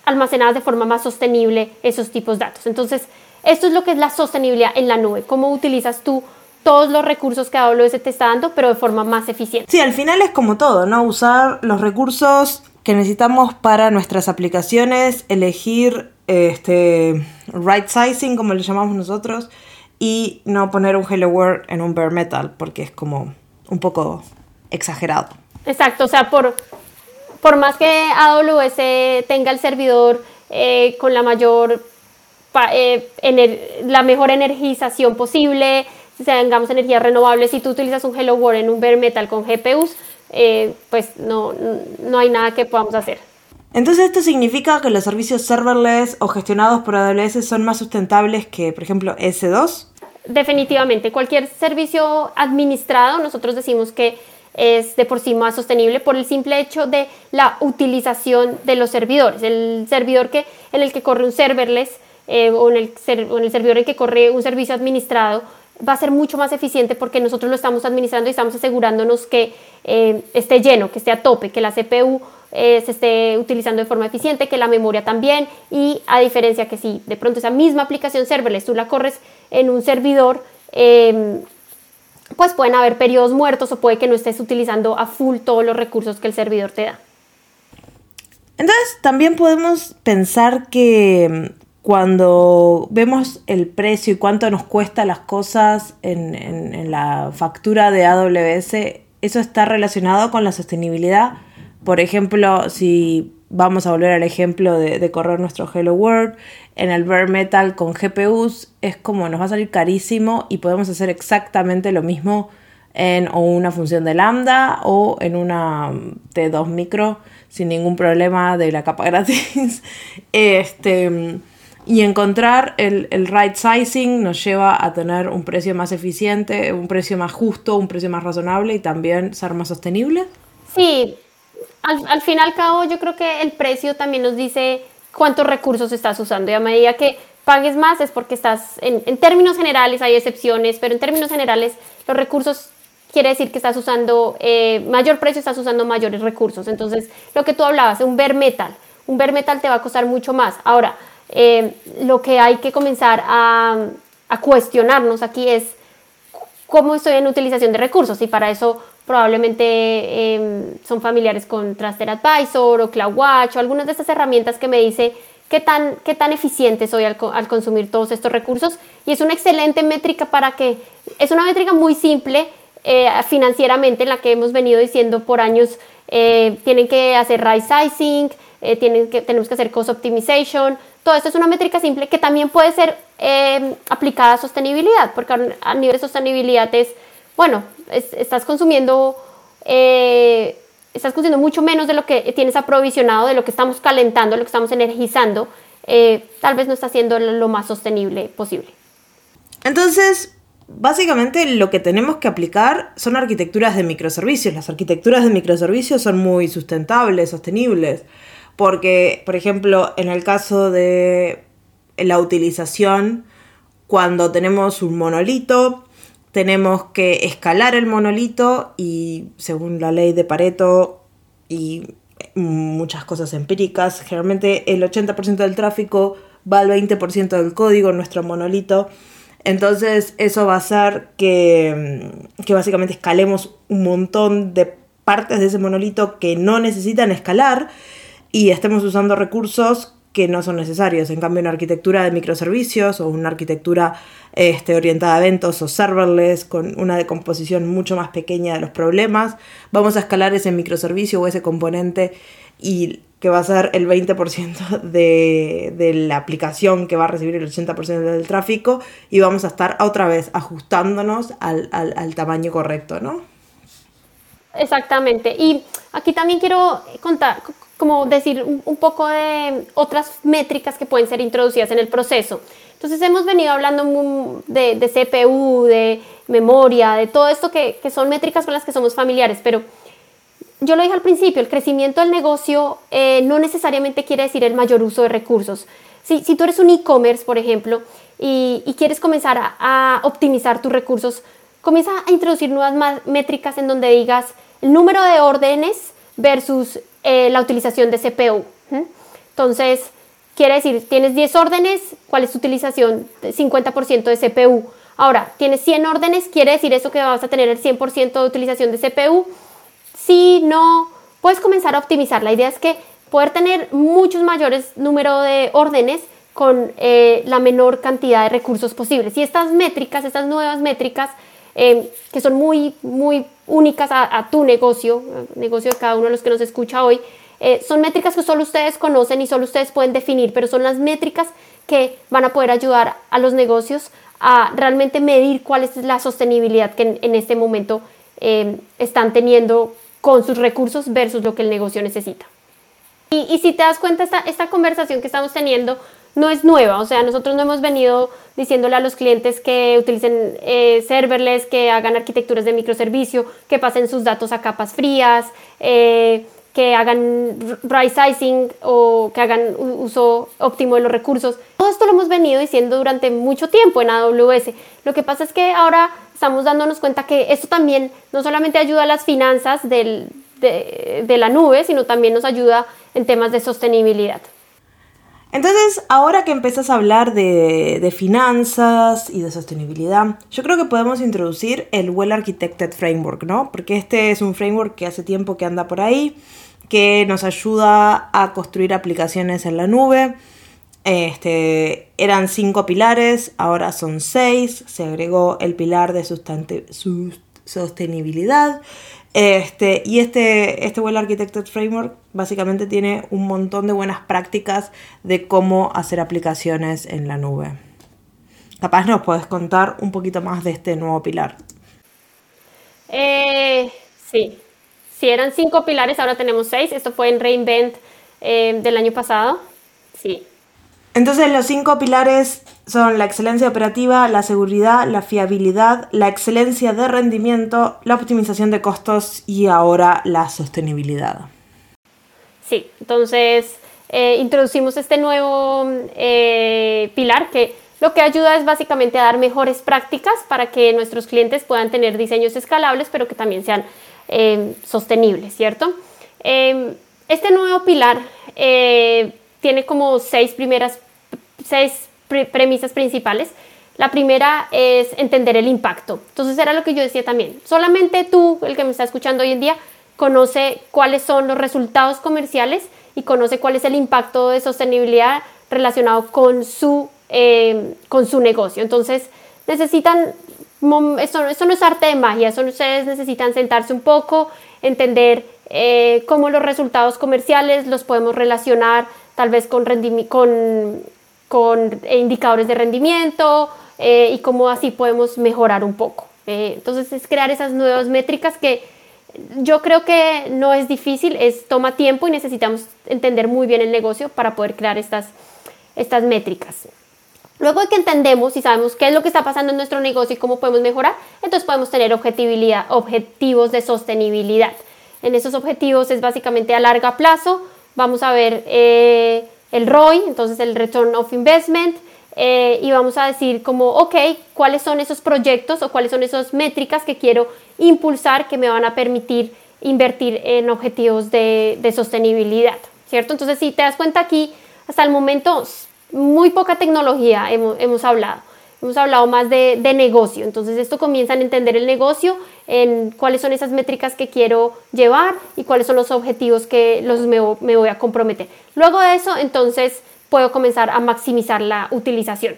almacenadas de forma más sostenible esos tipos de datos. Entonces, esto es lo que es la sostenibilidad en la nube, cómo utilizas tú todos los recursos que AWS te está dando, pero de forma más eficiente. Sí, al final es como todo, ¿no? Usar los recursos que necesitamos para nuestras aplicaciones, elegir este right sizing, como le llamamos nosotros, y no poner un Hello World en un bare metal, porque es como un poco exagerado. Exacto, o sea, por, por más que AWS tenga el servidor eh, con la mayor, eh, la mejor energización posible, si tengamos energías renovables, si tú utilizas un Hello World en un bare metal con GPUs, eh, pues no, no hay nada que podamos hacer. Entonces esto significa que los servicios serverless o gestionados por AWS son más sustentables que, por ejemplo, S2? Definitivamente, cualquier servicio administrado, nosotros decimos que es de por sí más sostenible por el simple hecho de la utilización de los servidores. El servidor que, en el que corre un serverless eh, o, en el, en el servidor en el que corre un servicio administrado va a ser mucho más eficiente porque nosotros lo estamos administrando y estamos asegurándonos que eh, esté lleno, que esté a tope, que la CPU eh, se esté utilizando de forma eficiente, que la memoria también y a diferencia que si de pronto esa misma aplicación serverless tú la corres en un servidor, pues pueden haber periodos muertos o puede que no estés utilizando a full todos los recursos que el servidor te da. Entonces, también podemos pensar que mm, cuando vemos el precio y cuánto nos cuesta las cosas en, la factura de AWS, eso está relacionado con la sostenibilidad. Por ejemplo, si vamos a volver al ejemplo de, correr nuestro Hello World, en el bare metal con GPUs es como nos va a salir carísimo y podemos hacer exactamente lo mismo en una función de lambda o en una T2 micro sin ningún problema de la capa gratis. este, y encontrar el, el right sizing nos lleva a tener un precio más eficiente, un precio más justo, un precio más razonable y también ser más sostenible. Sí, al, al fin y al cabo yo creo que el precio también nos dice cuántos recursos estás usando y a medida que pagues más es porque estás, en, en términos generales hay excepciones, pero en términos generales los recursos quiere decir que estás usando eh, mayor precio, estás usando mayores recursos. Entonces, lo que tú hablabas, un bare metal, un bare metal te va a costar mucho más. Ahora, eh, lo que hay que comenzar a, a, cuestionarnos aquí es cómo estoy en utilización de recursos y para eso probablemente em, son familiares con Trusted Advisor o CloudWatch o algunas de estas herramientas que me dice qué tan, qué tan eficiente soy al, al, consumir todos estos recursos. Y es una excelente métrica para que, es una métrica muy simple eh, financieramente en la que hemos venido diciendo por años, eh, tienen que hacer right sizing, eh, tienen tenemos que hacer cost optimization. Todo esto es una métrica simple que también puede ser em, aplicada a sostenibilidad, porque a nivel de sostenibilidad es bueno, estás consumiendo... Eh, estás consumiendo mucho menos de lo que tienes aprovisionado, de lo que estamos calentando, de lo que estamos energizando, eh, tal vez no está siendo lo más sostenible posible. Entonces, básicamente lo que tenemos que aplicar son arquitecturas de microservicios. Las arquitecturas de microservicios son muy sustentables, sostenibles, porque, por ejemplo, en el caso de la utilización, cuando tenemos un monolito, tenemos que escalar el monolito y según la ley de Pareto y muchas cosas empíricas, generalmente el 80% del tráfico va al 20% del código en nuestro monolito. Entonces eso va a hacer que, que básicamente escalemos un montón de partes de ese monolito que no necesitan escalar y estemos usando recursos que no son necesarios. En cambio, una arquitectura de microservicios o una arquitectura este, orientada a eventos o serverless con una decomposición mucho más pequeña de los problemas, vamos a escalar ese microservicio o ese componente y que va a ser el 20% de, la aplicación que va a recibir el 80% del tráfico y vamos a estar otra vez ajustándonos al, al, al tamaño correcto, ¿no? Exactamente. Y aquí también quiero contar, como decir un, poco de otras métricas que pueden ser introducidas en el proceso. Entonces hemos venido hablando de, de CPU, de memoria, de todo esto que, que, son métricas con las que somos familiares, pero yo lo dije al principio, el crecimiento del negocio eh, no necesariamente quiere decir el mayor uso de recursos. Si, si tú eres un e-commerce, por ejemplo, y, y quieres comenzar a, a, optimizar tus recursos, comienza a introducir nuevas métricas en donde digas el número de órdenes versus eh, la utilización de CPU. Entonces, quiere decir, tienes 10 órdenes, ¿cuál es tu utilización? 50% de CPU. Ahora, tienes 100 órdenes, quiere decir eso que vas a tener el 100% de utilización de CPU. Si no, puedes comenzar a optimizar. La idea es que poder tener muchos mayores número de órdenes con eh, la menor cantidad de recursos posibles. Y estas métricas, estas nuevas métricas, eh, que son muy, muy únicas a, tu negocio, negocio de cada uno de los que nos escucha hoy. Eh, son métricas que solo ustedes conocen y solo ustedes pueden definir, pero son las métricas que van a poder ayudar a los negocios a realmente medir cuál es la sostenibilidad que en, este momento eh, están teniendo con sus recursos versus lo que el negocio necesita. Y, si te das cuenta, esta, esta conversación que estamos teniendo no es nueva, o sea, nosotros no hemos venido diciéndole a los clientes que utilicen eh, serverless, que hagan arquitecturas de microservicio, que pasen sus datos a capas frías, eh, que hagan right sizing o que hagan uso óptimo de los recursos. Todo esto lo hemos venido diciendo durante mucho tiempo en AWS. Lo que pasa es que ahora estamos dándonos cuenta que esto también no solamente ayuda a las finanzas de la nube, sino también nos ayuda en temas de sostenibilidad. Entonces, ahora que empiezas a hablar de, finanzas y de sostenibilidad, yo creo que podemos introducir el Well Architected Framework, ¿no? Porque este es un framework que hace tiempo que anda por ahí, que nos ayuda a construir aplicaciones en la nube. Este, eran cinco pilares, ahora son seis. Se agregó el pilar de sostenibilidad. Este, y este, este Well Architected Framework básicamente tiene un montón de buenas prácticas de cómo hacer aplicaciones en la nube. Capaz nos puedes contar un poquito más de este nuevo pilar. Eh, sí, si eran cinco pilares, ahora tenemos seis. Esto fue en Reinvent eh, del año pasado. Sí. Entonces los cinco pilares son la excelencia operativa, la seguridad, la fiabilidad, la excelencia de rendimiento, la optimización de costos y ahora la sostenibilidad. Sí, entonces eh, introducimos este nuevo eh, pilar que lo que ayuda es básicamente a dar mejores prácticas para que nuestros clientes puedan tener diseños escalables, pero que también sean eh, sostenibles, ¿cierto? este nuevo pilar tiene como seis primeras seis premisas principales. La primera es entender el impacto. Entonces era lo que yo decía también. Solamente tú, el que me está escuchando hoy en día, conoce cuáles son los resultados comerciales y conoce cuál es el impacto de sostenibilidad relacionado con su, eh, con su negocio. Entonces necesitan, eso, eso no es arte de magia, eso ustedes necesitan sentarse un poco, entender eh, cómo los resultados comerciales los podemos relacionar tal vez con, con con indicadores de rendimiento eh, y cómo así podemos mejorar un poco. Eh, entonces es crear esas nuevas métricas que yo creo que no es difícil, es toma tiempo y necesitamos entender muy bien el negocio para poder crear estas, estas métricas. Luego de que entendemos y sabemos qué es lo que está pasando en nuestro negocio y cómo podemos mejorar, entonces podemos tener objetividad, objetivos de sostenibilidad. En esos objetivos es básicamente a largo plazo, vamos a ver eh, el ROI, entonces el Return of Investment, eh, y vamos a decir como, ok, cuáles son esos proyectos o cuáles son esas métricas que quiero impulsar que me van a permitir invertir en objetivos de, sostenibilidad, ¿cierto? Entonces, si te das cuenta aquí, hasta el momento, muy poca tecnología hemos hablado hemos hablado más de, negocio. Entonces esto comienza a entender el negocio, en cuáles son esas métricas que quiero llevar y cuáles son los objetivos que los me, voy a comprometer. Luego de eso, entonces puedo comenzar a maximizar la utilización.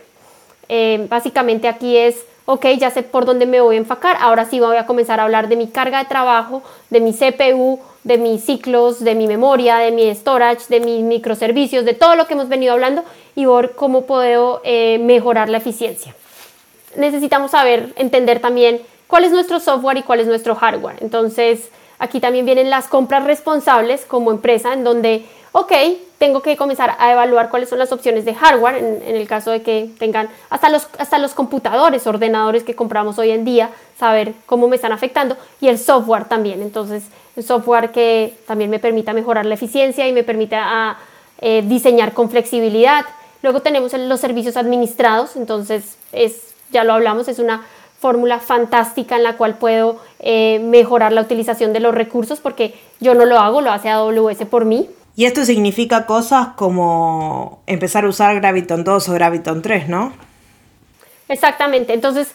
Eh, básicamente aquí es, ok, ya sé por dónde me voy a enfocar, ahora sí voy a comenzar a hablar de mi carga de trabajo, de mi CPU, de mis ciclos, de mi memoria, de mi storage, de mis microservicios, de todo lo que hemos venido hablando y ver cómo puedo eh, mejorar la eficiencia. Necesitamos saber, entender también cuál es nuestro software y cuál es nuestro hardware. Entonces, aquí también vienen las compras responsables como empresa, en donde, ok, tengo que comenzar a evaluar cuáles son las opciones de hardware, en, el caso de que tengan hasta los, hasta los computadores, ordenadores que compramos hoy en día, saber cómo me están afectando, y el software también. Entonces, software que también me permita mejorar la eficiencia y me permita ah, eh, diseñar con flexibilidad. Luego tenemos los servicios administrados, entonces es, ya lo hablamos, es una fórmula fantástica en la cual puedo eh, mejorar la utilización de los recursos porque yo no lo hago, lo hace AWS por mí. Y esto significa cosas como empezar a usar Graviton 2 o Graviton 3, ¿no? Exactamente, entonces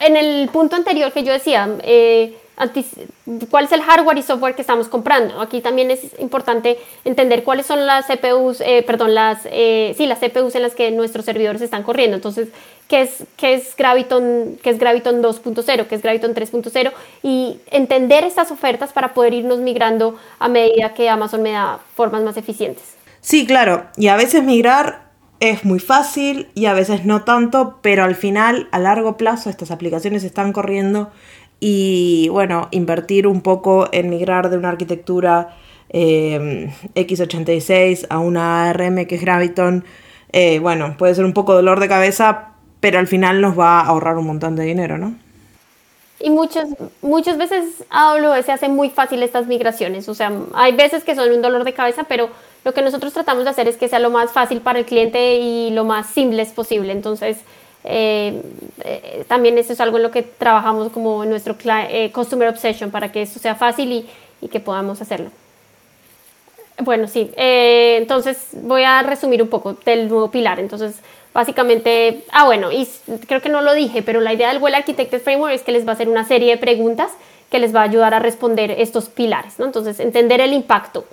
en el punto anterior que yo decía, eh, cuál es el hardware y software que estamos comprando. Aquí también es importante entender cuáles son las CPUs, eh, perdón, las, eh, sí, las CPUs en las que nuestros servidores están corriendo. Entonces, ¿qué es, qué es Graviton, qué es Graviton 2.0, qué es Graviton 3.0? Y entender estas ofertas para poder irnos migrando a medida que Amazon me da formas más eficientes. Sí, claro. Y a veces migrar es muy fácil y a veces no tanto, pero al final, a largo plazo, estas aplicaciones están corriendo y bueno, invertir un poco en migrar de una arquitectura eh, x86 a una ARM que es Graviton, eh, bueno, puede ser un poco dolor de cabeza, pero al final nos va a ahorrar un montón de dinero, ¿no? Y muchas, muchas veces AWS hace muy fácil estas migraciones, o sea, hay veces que son un dolor de cabeza, pero lo que nosotros tratamos de hacer es que sea lo más fácil para el cliente y lo más simple posible. Entonces, eh, eh, también eso es algo en lo que trabajamos como nuestro eh, Customer Obsession para que esto sea fácil y, y que podamos hacerlo. Bueno, sí, entonces voy a resumir un poco del nuevo pilar. Entonces, básicamente, ah, bueno, y creo que no lo dije, pero la idea del Well Architected Framework es que les va a hacer una serie de preguntas que les va a ayudar a responder estos pilares, ¿no? Entonces, entender el impacto.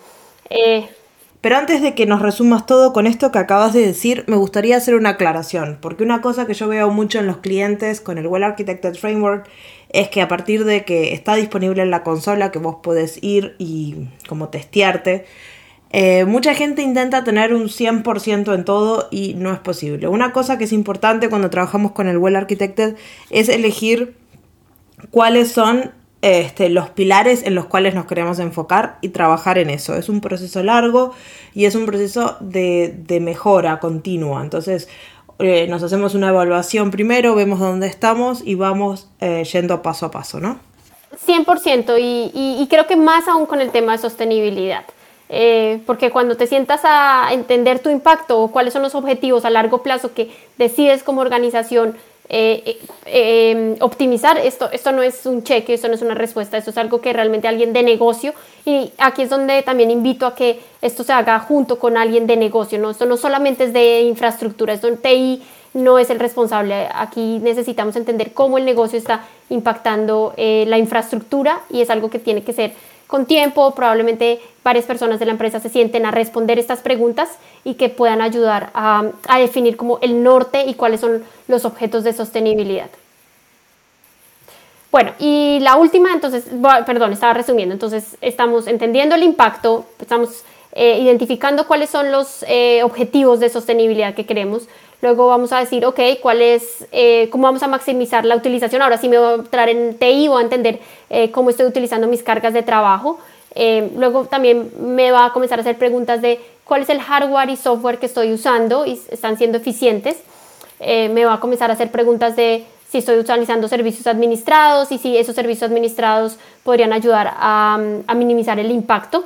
Pero antes de que nos resumas todo con esto que acabas de decir, me gustaría hacer una aclaración, porque una cosa que yo veo mucho en los clientes con el Well Architected Framework es que a partir de que está disponible en la consola, que vos podés ir y como testearte, eh, mucha gente intenta tener un 100% en todo y no es posible. Una cosa que es importante cuando trabajamos con el Well Architected es elegir cuáles son este, los pilares en los cuales nos queremos enfocar y trabajar en eso. Es un proceso largo y es un proceso de, mejora continua. Entonces, eh, nos hacemos una evaluación primero, vemos dónde estamos y vamos eh, yendo paso a paso, ¿no? 100% y, y, creo que más aún con el tema de sostenibilidad. Eh, porque cuando te sientas a entender tu impacto o cuáles son los objetivos a largo plazo que decides como organización eh, eh, em, optimizar, esto, esto no es un cheque, esto no es una respuesta, esto es algo que realmente alguien de negocio, y aquí es donde también invito a que esto se haga junto con alguien de negocio, ¿no? esto no solamente es de infraestructura, esto en TI no es el responsable, aquí necesitamos entender cómo el negocio está impactando eh, la infraestructura y es algo que tiene que ser con tiempo, probablemente varias personas de la empresa se sienten a responder estas preguntas y que puedan ayudar a, definir como el norte y cuáles son los objetos de sostenibilidad. Bueno, y la última, entonces, perdón, estaba resumiendo, entonces estamos entendiendo el impacto, estamos eh, identificando cuáles son los eh, objetivos de sostenibilidad que queremos, Luego vamos a decir, ok, ¿cuál es, eh, cómo vamos a maximizar la utilización? Ahora sí me voy a entrar en TI, voy a entender eh, cómo estoy utilizando mis cargas de trabajo. Eh, luego también me va a comenzar a hacer preguntas de cuál es el hardware y software que estoy usando y están siendo eficientes. me va a comenzar a hacer preguntas de si estoy utilizando servicios administrados y si esos servicios administrados podrían ayudar a, a minimizar el impacto.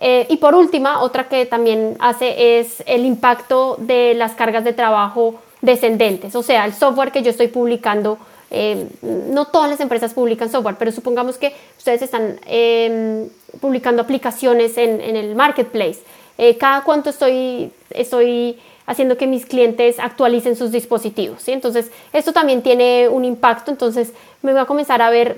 Eh, y por última, otra que también hace es el impacto de las cargas de trabajo descendentes, o sea, el software que yo estoy publicando. Eh, no todas las empresas publican software, pero supongamos que ustedes están em, publicando aplicaciones en, el marketplace. Eh, cada cuánto estoy, estoy haciendo que mis clientes actualicen sus dispositivos. ¿sí? Entonces, esto también tiene un impacto. Entonces, me voy a comenzar a ver,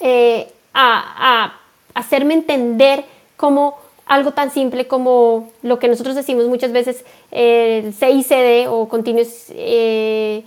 a, a hacerme entender como algo tan simple como lo que nosotros decimos muchas veces, el CICD o Continuous eh,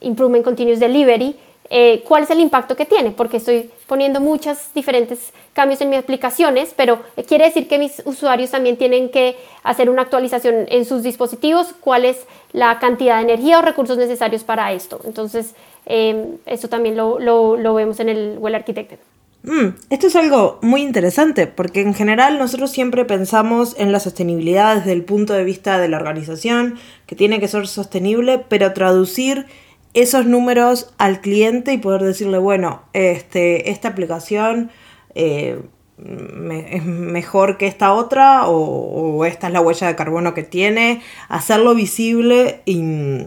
Improvement Continuous Delivery, eh, cuál es el impacto que tiene, porque estoy poniendo muchos diferentes cambios en mis aplicaciones, pero quiere decir que mis usuarios también tienen que hacer una actualización en sus dispositivos, cuál es la cantidad de energía o recursos necesarios para esto. Entonces, eh, esto también lo, lo, lo, vemos en el Well Architected. Mm, esto es algo muy interesante porque en general nosotros siempre pensamos en la sostenibilidad desde el punto de vista de la organización, que tiene que ser sostenible, pero traducir esos números al cliente y poder decirle, bueno, este, esta aplicación eh, es mejor que esta otra o, esta es la huella de carbono que tiene, hacerlo visible y,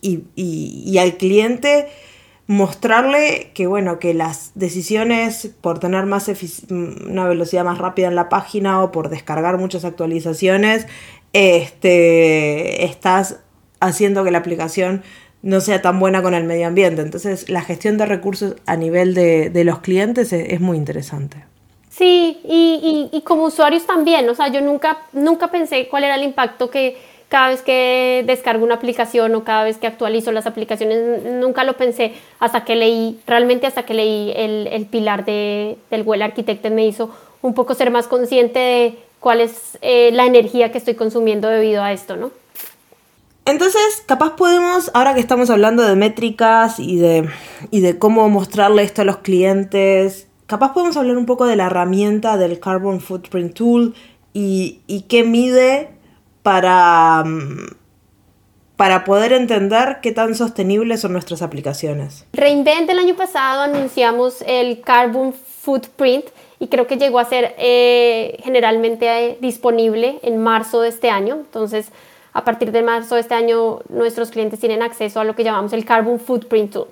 y al cliente mostrarle que bueno que las decisiones por tener más una velocidad más rápida en la página o por descargar muchas actualizaciones este estás haciendo que la aplicación no sea tan buena con el medio ambiente. Entonces la gestión de recursos a nivel de, los clientes es, muy interesante. Sí, y, y, como usuarios también, o sea, yo nunca, nunca pensé cuál era el impacto que cada vez que descargo una aplicación o cada vez que actualizo las aplicaciones, nunca lo pensé hasta que leí, realmente hasta que leí el, el pilar de, del Well Architected me hizo un poco ser más consciente de cuál es eh, la energía que estoy consumiendo debido a esto, ¿no? Entonces, capaz podemos, ahora que estamos hablando de métricas y de, y de cómo mostrarle esto a los clientes, capaz podemos hablar un poco de la herramienta del Carbon Footprint Tool y, y qué mide para, para poder entender qué tan sostenibles son nuestras aplicaciones. Reinvent el año pasado anunciamos el Carbon Footprint y creo que llegó a ser eh, generalmente eh, disponible en marzo de este año. Entonces, a partir de marzo de este año, nuestros clientes tienen acceso a lo que llamamos el Carbon Footprint Tool.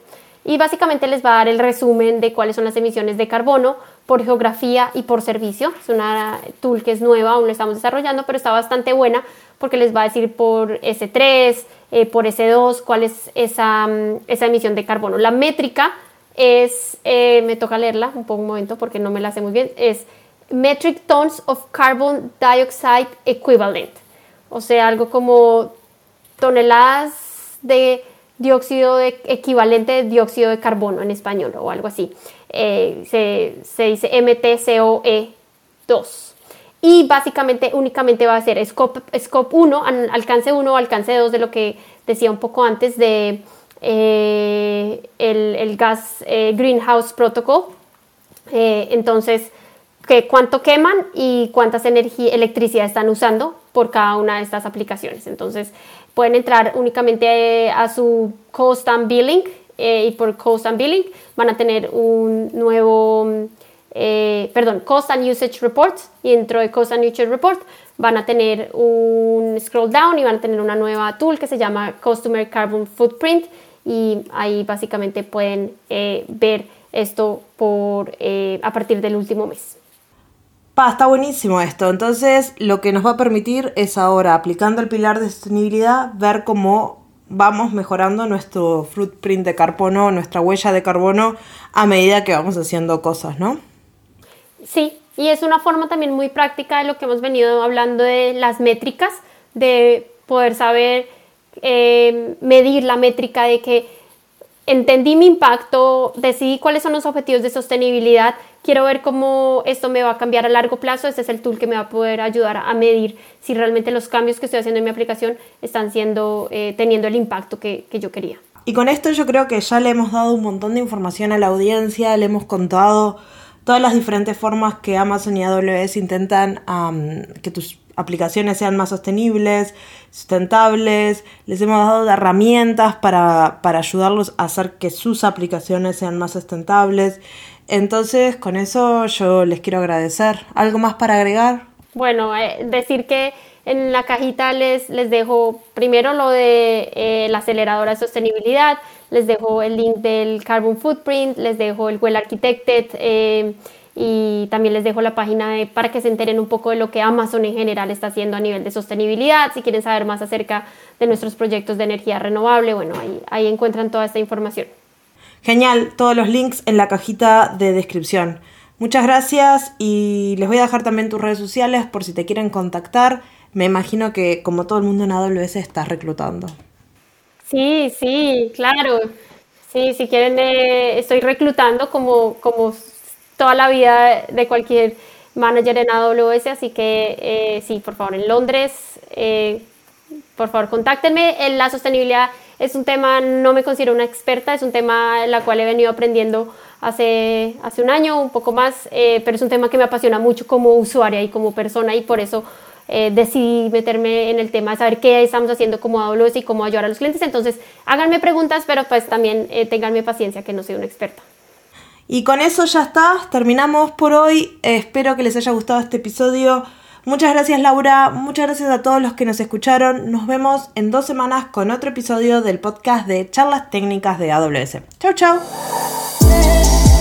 Y básicamente les va a dar el resumen de cuáles son las emisiones de carbono por geografía y por servicio. Es una tool que es nueva, aún lo estamos desarrollando, pero está bastante buena porque les va a decir por S3, eh, por S2, cuál es esa, mm, esa emisión de carbono. La métrica es, eh, me toca leerla un poco un momento porque no me la sé muy bien, es Metric Tons of Carbon Dioxide Equivalent, o sea, algo como toneladas de dióxido de, equivalente de dióxido de carbono en español o algo así. Eh, se, se, dice MTCOE2. Y básicamente únicamente va a ser scope, scope 1, alcance 1 alcance 2 de lo que decía un poco antes de eh, el, gas eh, greenhouse protocol. Eh, entonces, que cuánto queman y cuántas energía, electricidad están usando por cada una de estas aplicaciones. Entonces, pueden entrar únicamente a su cost and billing y por cost and billing van a tener un nuevo, perdón, cost and usage report y dentro de cost and usage report van a tener un scroll down y van a tener una nueva tool que se llama Customer Carbon Footprint y ahí básicamente pueden eh, ver esto por, eh, a partir del último mes. Pa, está buenísimo esto. Entonces, lo que nos va a permitir es ahora, aplicando el pilar de sostenibilidad, ver cómo vamos mejorando nuestro footprint de carbono, nuestra huella de carbono, a medida que vamos haciendo cosas, ¿no? Sí, y es una forma también muy práctica de lo que hemos venido hablando de las métricas, de poder saber eh, medir la métrica de que entendí mi impacto, decidí cuáles son los objetivos de sostenibilidad, quiero ver cómo esto me va a cambiar a largo plazo, este es el tool que me va a poder ayudar a medir si realmente los cambios que estoy haciendo en mi aplicación están siendo, eh, teniendo el impacto que, yo quería. Y con esto yo creo que ya le hemos dado un montón de información a la audiencia, le hemos contado todas las diferentes formas que Amazon y AWS intentan que tus aplicaciones sean más sostenibles, sustentables, les hemos dado herramientas para, ayudarlos a hacer que sus aplicaciones sean más sustentables. Entonces, con eso yo les quiero agradecer. ¿Algo más para agregar? Bueno, eh, decir que en la cajita les, les dejo primero lo de eh, la aceleradora de sostenibilidad, les dejo el link del Carbon Footprint, les dejo el Well Architected. Eh, y también les dejo la página de, para que se enteren un poco de lo que Amazon en general está haciendo a nivel de sostenibilidad. Si quieren saber más acerca de nuestros proyectos de energía renovable, bueno, ahí, ahí encuentran toda esta información. Genial, todos los links en la cajita de descripción. Muchas gracias y les voy a dejar también tus redes sociales por si te quieren contactar. Me imagino que como todo el mundo en AWS estás reclutando. Sí, sí, claro. Sí, si quieren, eh, estoy reclutando como, como toda la vida de cualquier manager en AWS, así que eh, sí, por favor, en Londres, eh, por favor, contáctenme. La sostenibilidad es un tema, no me considero una experta, es un tema en la cual he venido aprendiendo hace, hace un año, un poco más, eh, pero es un tema que me apasiona mucho como usuaria y como persona y por eso decidí meterme en el tema de saber qué estamos haciendo como AWS y cómo ayudar a los clientes. Entonces, háganme preguntas, pero pues también tenganme paciencia que no soy una experta. Y con eso ya está, terminamos por hoy. espero que les haya gustado este episodio. Muchas gracias Laura, muchas gracias a todos los que nos escucharon. Nos vemos en dos semanas con otro episodio del podcast de charlas técnicas de AWS. Chau, chau.